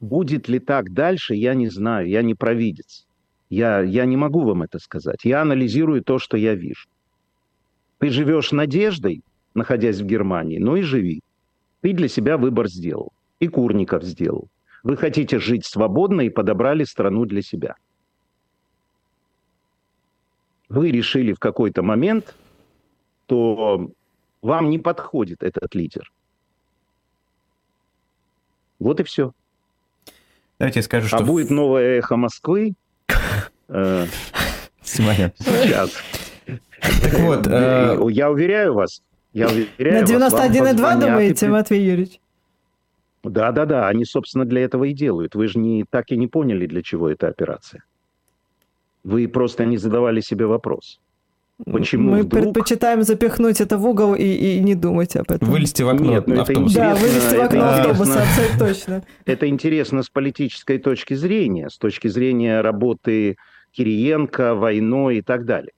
Будет ли так дальше, я не знаю, я не провидец. Я, я не могу вам это сказать. Я анализирую то, что я вижу. Ты живешь надеждой, находясь в Германии, ну и живи. Ты для себя выбор сделал. И Курников сделал. Вы хотите жить свободно и подобрали страну для себя. Вы решили в какой-то момент, то вам не подходит этот лидер. Вот и все. Давайте я скажу, а что... А будет новое эхо Москвы. Э, Сейчас. Так вот, э, я уверяю вас, я уверяю На 91,2 думаете, Матвей Юрьевич? Да-да-да, они, собственно, для этого и делают. Вы же не, так и не поняли, для чего эта операция. Вы просто не задавали себе вопрос. Почему Мы вдруг... предпочитаем запихнуть это в угол и, и не думать об этом. Вылезти в окно Нет, ну автобуса. Да, вылезти в окно это автобуса, абсолютно точно. Это интересно с политической точки зрения, с точки зрения работы Кириенко, войной и так далее.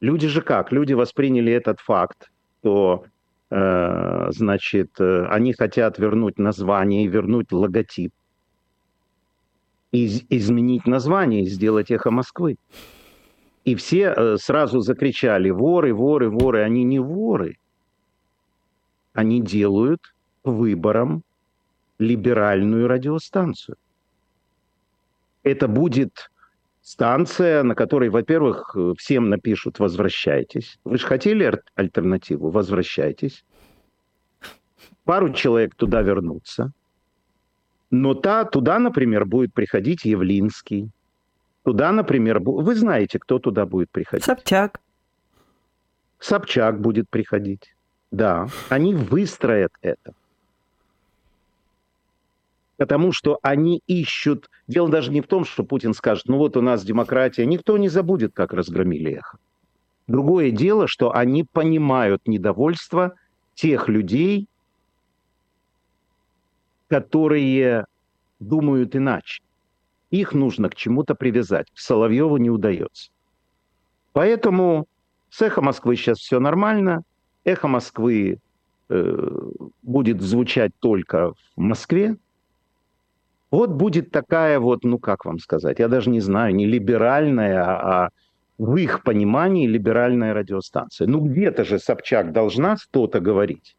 Люди же как? Люди восприняли этот факт, что Э, значит, э, они хотят вернуть название вернуть логотип. И изменить название и сделать эхо Москвы. И все э, сразу закричали, воры, воры, воры. Они не воры. Они делают выбором либеральную радиостанцию. Это будет станция, на которой, во-первых, всем напишут «возвращайтесь». Вы же хотели альтернативу? Возвращайтесь. Пару человек туда вернутся. Но та, туда, например, будет приходить Явлинский. Туда, например, вы знаете, кто туда будет приходить. Собчак. Собчак будет приходить. Да, они выстроят это потому что они ищут... Дело даже не в том, что Путин скажет, ну вот у нас демократия, никто не забудет, как разгромили эхо. Другое дело, что они понимают недовольство тех людей, которые думают иначе. Их нужно к чему-то привязать. Соловьеву не удается. Поэтому с «Эхо Москвы» сейчас все нормально. «Эхо Москвы» э, будет звучать только в Москве. Вот будет такая вот, ну как вам сказать, я даже не знаю, не либеральная, а в их понимании либеральная радиостанция. Ну где-то же Собчак должна что-то говорить.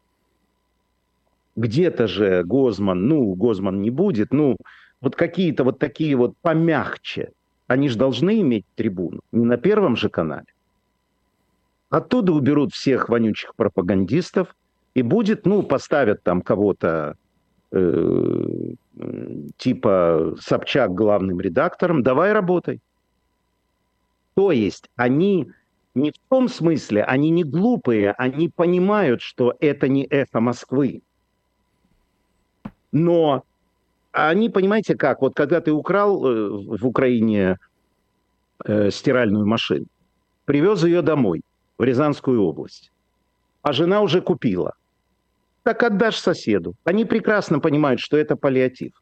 Где-то же Гозман, ну Гозман не будет, ну вот какие-то вот такие вот помягче. Они же должны иметь трибуну, не на первом же канале. Оттуда уберут всех вонючих пропагандистов, и будет, ну, поставят там кого-то э, типа Собчак главным редактором, давай работай. То есть они не в том смысле, они не глупые, они понимают, что это не эхо Москвы. Но они, понимаете как, вот когда ты украл э, в Украине э, стиральную машину, привез ее домой, в Рязанскую область. А жена уже купила. Так отдашь соседу. Они прекрасно понимают, что это паллиатив.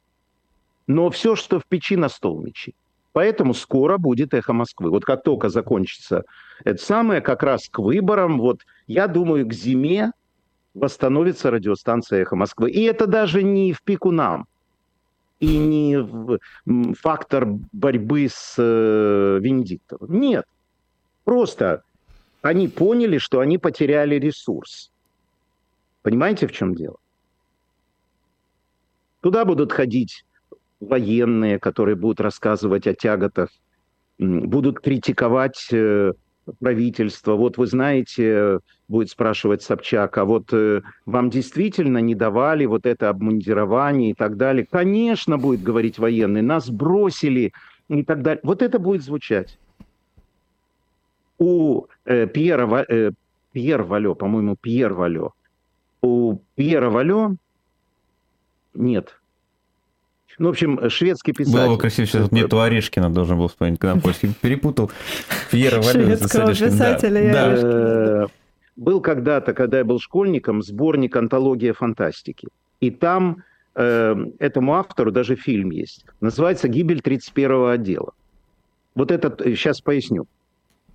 Но все, что в печи, на стол мечи. Поэтому скоро будет эхо Москвы. Вот как только закончится это самое, как раз к выборам, вот я думаю, к зиме восстановится радиостанция эхо Москвы. И это даже не в пику нам. И не фактор борьбы с э, Венедиктовым. Нет. Просто они поняли, что они потеряли ресурс. Понимаете, в чем дело? Туда будут ходить военные, которые будут рассказывать о тяготах, будут критиковать э, правительство. Вот вы знаете, будет спрашивать Собчак, а вот э, вам действительно не давали вот это обмундирование и так далее? Конечно, будет говорить военный, нас бросили и так далее. Вот это будет звучать у э, Пьера, э, Пьер Валё, по-моему, Пьер Валё, у Пьера Валё нет. Ну, в общем, шведский писатель. Было бы красиво, сейчас мне Туарешкина должен был вспомнить, когда польский перепутал. Пьера Валё. Шведского писателя. Да. Э, был когда-то, когда я был школьником, сборник «Антология фантастики». И там э, этому автору даже фильм есть. Называется «Гибель 31-го отдела». Вот этот, сейчас поясню.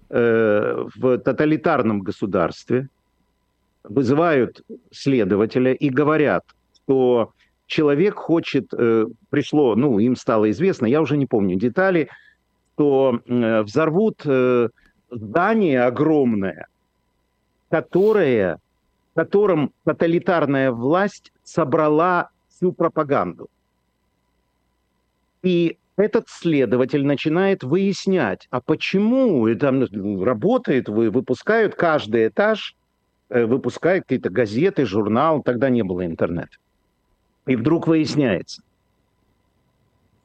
Э, в тоталитарном государстве вызывают следователя и говорят, что человек хочет, э, пришло, ну, им стало известно, я уже не помню детали, что э, взорвут здание огромное, которое, в котором тоталитарная власть собрала всю пропаганду. И этот следователь начинает выяснять, а почему там работает, вы, выпускают каждый этаж, э, выпускают какие-то газеты, журнал, тогда не было интернета. И вдруг выясняется,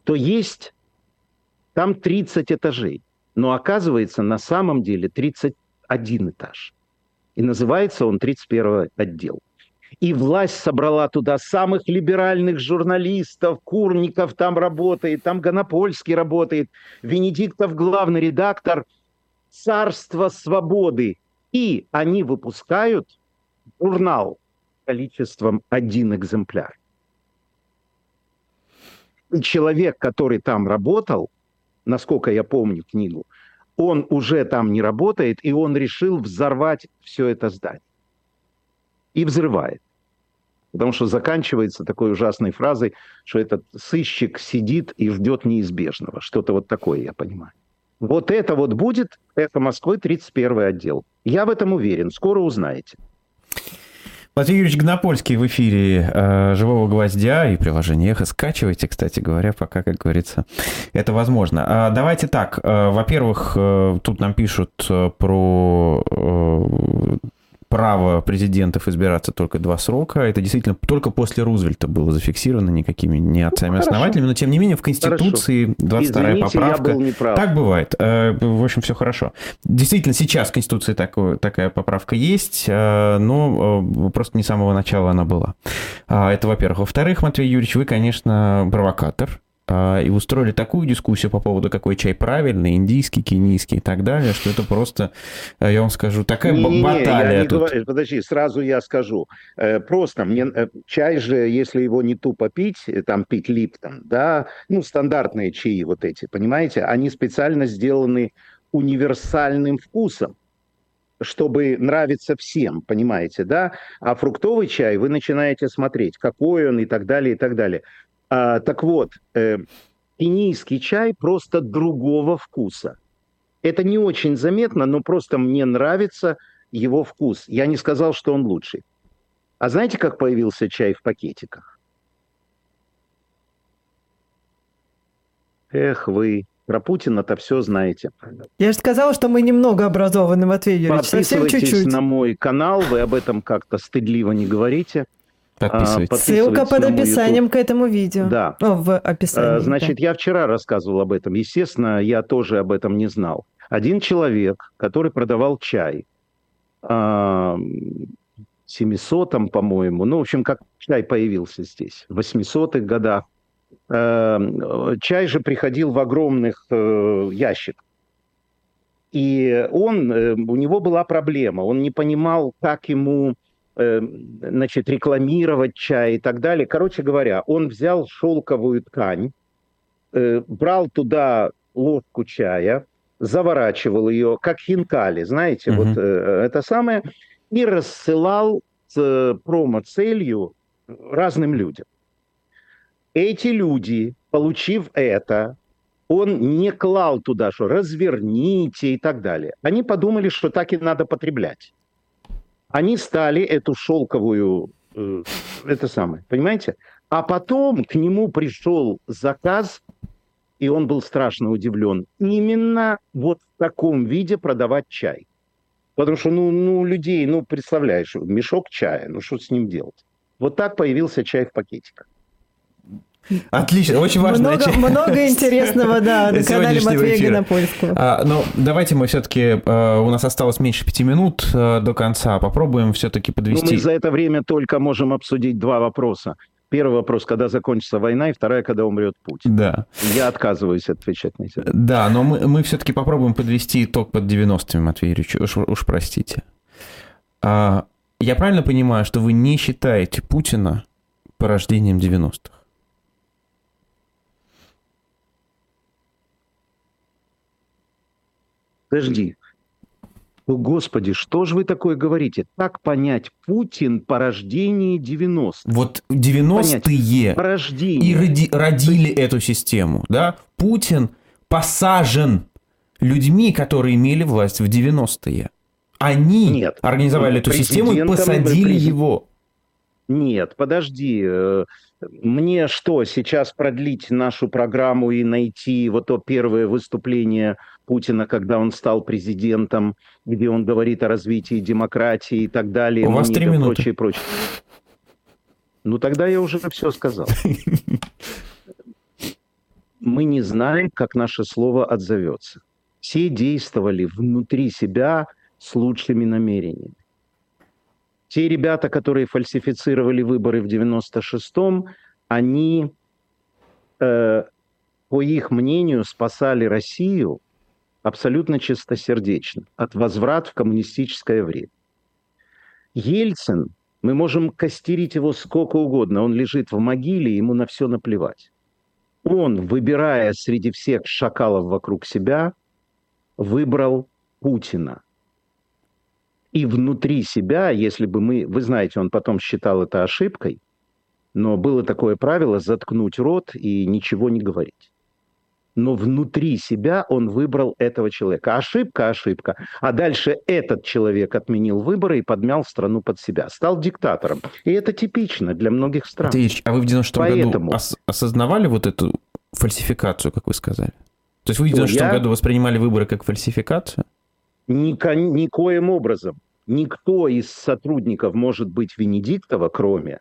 то есть там 30 этажей, но оказывается на самом деле 31 этаж. И называется он 31 отдел. И власть собрала туда самых либеральных журналистов, Курников там работает, там Гонопольский работает, Венедиктов главный редактор, царство свободы. И они выпускают журнал количеством один экземпляр. И человек, который там работал, насколько я помню книгу, он уже там не работает, и он решил взорвать все это здание и взрывает. Потому что заканчивается такой ужасной фразой, что этот сыщик сидит и ждет неизбежного. Что-то вот такое, я понимаю. Вот это вот будет «Эхо Москвы», 31 отдел. Я в этом уверен. Скоро узнаете. Владимир Юрьевич Гнопольский в эфире э, «Живого гвоздя» и приложение «Эхо». Скачивайте, кстати говоря, пока, как говорится, это возможно. А, давайте так. Э, во-первых, э, тут нам пишут э, про э, право президентов избираться только два срока. Это действительно только после Рузвельта было зафиксировано никакими не отцами-основателями, ну, но тем не менее в Конституции 22-я поправка. Так бывает. Э, в общем, все хорошо. Действительно, сейчас в Конституции такое, такая поправка есть, э, но э, просто не с самого начала она была. А, это, во-первых. Во-вторых, Матвей Юрьевич, вы, конечно, провокатор а, и устроили такую дискуссию по поводу, какой чай правильный, индийский, кенийский и так далее, что это просто, э, я вам скажу, такая не, не, баталия я не тут. Говорю, подожди, сразу я скажу. Э, просто мне э, чай же, если его не тупо пить, там пить липтон, да, ну, стандартные чаи вот эти, понимаете, они специально сделаны универсальным вкусом чтобы нравиться всем, понимаете, да? А фруктовый чай вы начинаете смотреть, какой он и так далее, и так далее. А, так вот, э, кенийский чай просто другого вкуса. Это не очень заметно, но просто мне нравится его вкус. Я не сказал, что он лучший. А знаете, как появился чай в пакетиках? Эх вы, про Путина-то все знаете. Я же сказала, что мы немного образованы, Матвей Юрьевич, совсем чуть-чуть. на мой канал, вы об этом как-то стыдливо не говорите. Подписывайтесь. А, Ссылка под описанием к этому видео. Да. О, в описании. А, значит, да. я вчера рассказывал об этом. Естественно, я тоже об этом не знал. Один человек, который продавал чай, 700-м, по-моему, ну, в общем, как чай появился здесь, в 800-х годах, Эм, чай же приходил в огромных э, ящиках. И он, э, у него была проблема, он не понимал, как ему э, значит, рекламировать чай и так далее. Короче говоря, он взял шелковую ткань, брал туда ложку чая, заворачивал ее, как хинкали, знаете, mm-hmm. вот это самое, и рассылал с промо-целью разным людям. Эти люди, получив это, он не клал туда, что разверните и так далее. Они подумали, что так и надо потреблять. Они стали эту шелковую, э, это самое, понимаете? А потом к нему пришел заказ, и он был страшно удивлен. Именно вот в таком виде продавать чай. Потому что, ну, ну людей, ну, представляешь, мешок чая, ну, что с ним делать? Вот так появился чай в пакетиках. Отлично, очень важно. Много, много интересного, да, на канале Матвея Гонопольского. А, но давайте мы все-таки, а, у нас осталось меньше пяти минут а, до конца, попробуем все-таки подвести. Ну, мы за это время только можем обсудить два вопроса. Первый вопрос, когда закончится война, и вторая, когда умрет Путин. Да. Я отказываюсь отвечать на это. Да, но мы, мы все-таки попробуем подвести итог под 90-ми, Матвей Юрьевич, уж, уж простите. А, я правильно понимаю, что вы не считаете Путина порождением 90-х? Подожди. О, Господи, что же вы такое говорите? Так понять, Путин по рождении 90 Вот 90-е и роди, родили эту систему, да? Путин посажен людьми, которые имели власть в 90-е. Они Нет, организовали эту систему и посадили его. Нет, подожди. Э, мне что, сейчас продлить нашу программу и найти вот то первое выступление Путина, когда он стал президентом, где он говорит о развитии демократии и так далее. У вас три минуты. Прочее, прочее. Ну, тогда я уже все сказал. Мы не знаем, как наше слово отзовется. Все действовали внутри себя с лучшими намерениями. Те ребята, которые фальсифицировали выборы в 96-м, они, э, по их мнению, спасали Россию абсолютно чистосердечно, от возврат в коммунистическое время. Ельцин, мы можем костерить его сколько угодно, он лежит в могиле, ему на все наплевать. Он, выбирая среди всех шакалов вокруг себя, выбрал Путина. И внутри себя, если бы мы, вы знаете, он потом считал это ошибкой, но было такое правило заткнуть рот и ничего не говорить но внутри себя он выбрал этого человека. Ошибка, ошибка. А дальше этот человек отменил выборы и подмял страну под себя. Стал диктатором. И это типично для многих стран. Ильич, а вы в 96 Поэтому... году ос- осознавали вот эту фальсификацию, как вы сказали? То есть вы в 96 я... году воспринимали выборы как фальсификацию? Ника- никоим образом. Никто из сотрудников может быть Венедиктова, кроме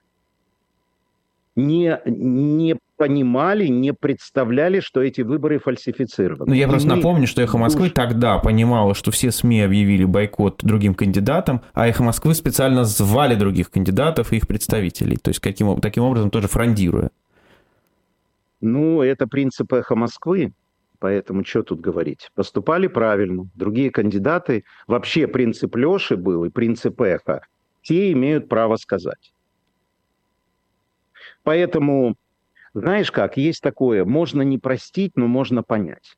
не, не понимали, не представляли, что эти выборы фальсифицированы. Ну, я просто мы... напомню, что «Эхо Москвы» душ... тогда понимало, что все СМИ объявили бойкот другим кандидатам, а «Эхо Москвы» специально звали других кандидатов и их представителей, то есть каким, таким образом тоже фрондируя. Ну, это принцип эхо Москвы, поэтому что тут говорить? Поступали правильно. Другие кандидаты, вообще принцип Леши был и принцип эхо, те имеют право сказать. Поэтому, знаешь как, есть такое, можно не простить, но можно понять.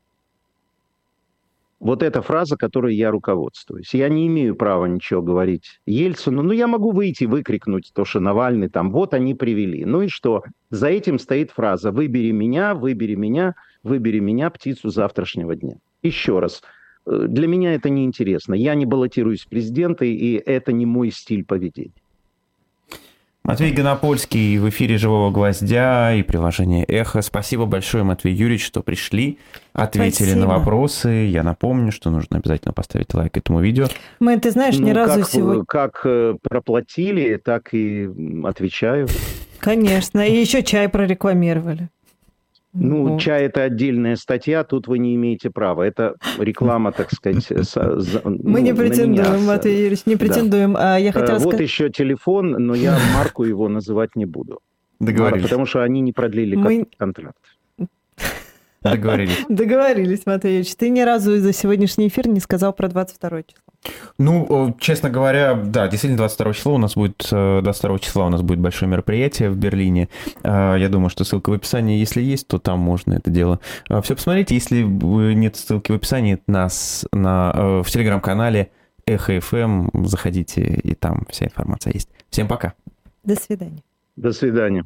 Вот эта фраза, которой я руководствуюсь. Я не имею права ничего говорить Ельцину, но я могу выйти выкрикнуть то, что Навальный там, вот они привели. Ну и что? За этим стоит фраза «выбери меня, выбери меня, выбери меня, птицу завтрашнего дня». Еще раз, э, для меня это неинтересно. Я не баллотируюсь в президенты, и это не мой стиль поведения. Матвей Гонопольский в эфире «Живого гвоздя» и приложение «Эхо». Спасибо большое, Матвей Юрьевич, что пришли, ответили Спасибо. на вопросы. Я напомню, что нужно обязательно поставить лайк этому видео. Мы, ты знаешь, ни ну, разу как, сегодня... Как э, проплатили, так и отвечаю. Конечно, и еще чай прорекламировали. Ну, вот. чай это отдельная статья, тут вы не имеете права. Это реклама, так сказать. За, Мы ну, не претендуем, Матвей Юрьевич, не претендуем. Да. А я хотела вот сказать... еще телефон, но я марку его называть не буду. Договорились. Потому что они не продлили Мы... контракт. Договорились. Договорились, Матвей Юрьевич. Ты ни разу за сегодняшний эфир не сказал про 22 число. Ну, честно говоря, да, действительно, 22 числа у нас будет, 22 э, числа у нас будет большое мероприятие в Берлине. Э, я думаю, что ссылка в описании, если есть, то там можно это дело э, все посмотреть. Если нет ссылки в описании, нас на, в телеграм-канале Эхо FM, заходите, и там вся информация есть. Всем пока. До свидания. До свидания.